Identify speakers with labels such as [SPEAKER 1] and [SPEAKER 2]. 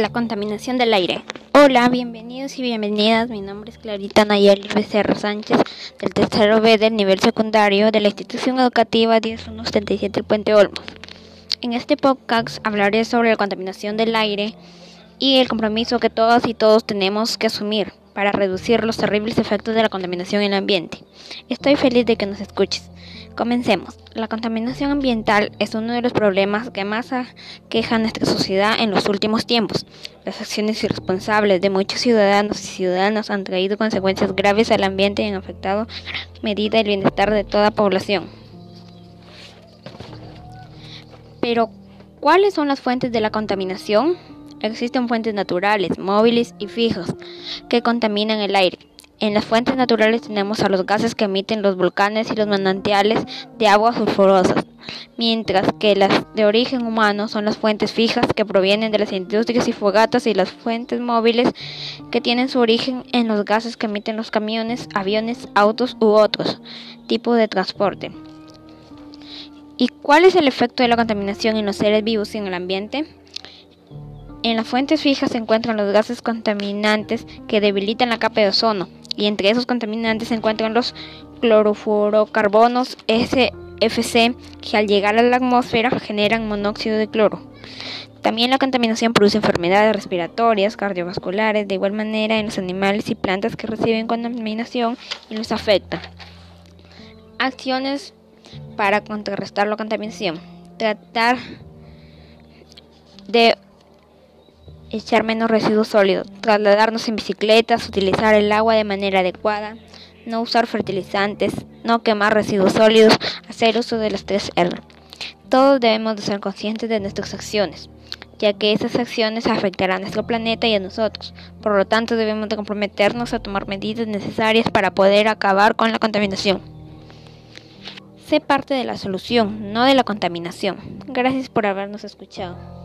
[SPEAKER 1] La contaminación del aire. Hola, bienvenidos y bienvenidas. Mi nombre es Clarita Nayeli Becerra Sánchez, del tercero B del nivel secundario de la institución educativa 10177 El Puente Olmos. En este podcast hablaré sobre la contaminación del aire y el compromiso que todas y todos tenemos que asumir para reducir los terribles efectos de la contaminación en el ambiente. Estoy feliz de que nos escuches. Comencemos. La contaminación ambiental es uno de los problemas que más aqueja a nuestra sociedad en los últimos tiempos. Las acciones irresponsables de muchos ciudadanos y ciudadanas han traído consecuencias graves al ambiente y han afectado medida el bienestar de toda población. Pero, ¿cuáles son las fuentes de la contaminación? Existen fuentes naturales, móviles y fijas que contaminan el aire. En las fuentes naturales tenemos a los gases que emiten los volcanes y los manantiales de aguas sulfurosas, mientras que las de origen humano son las fuentes fijas que provienen de las industrias y fogatas y las fuentes móviles que tienen su origen en los gases que emiten los camiones, aviones, autos u otros tipos de transporte. ¿Y cuál es el efecto de la contaminación en los seres vivos y en el ambiente? En las fuentes fijas se encuentran los gases contaminantes que debilitan la capa de ozono, y entre esos contaminantes se encuentran los clorofluorocarbonos SFC, que al llegar a la atmósfera generan monóxido de cloro. También la contaminación produce enfermedades respiratorias, cardiovasculares, de igual manera en los animales y plantas que reciben contaminación y los afecta. Acciones para contrarrestar la contaminación. Tratar de echar menos residuos sólidos, trasladarnos en bicicletas, utilizar el agua de manera adecuada, no usar fertilizantes, no quemar residuos sólidos, hacer uso de las tres R. Todos debemos de ser conscientes de nuestras acciones, ya que esas acciones afectarán a nuestro planeta y a nosotros. Por lo tanto, debemos de comprometernos a tomar medidas necesarias para poder acabar con la contaminación. Sé parte de la solución, no de la contaminación. Gracias por habernos escuchado.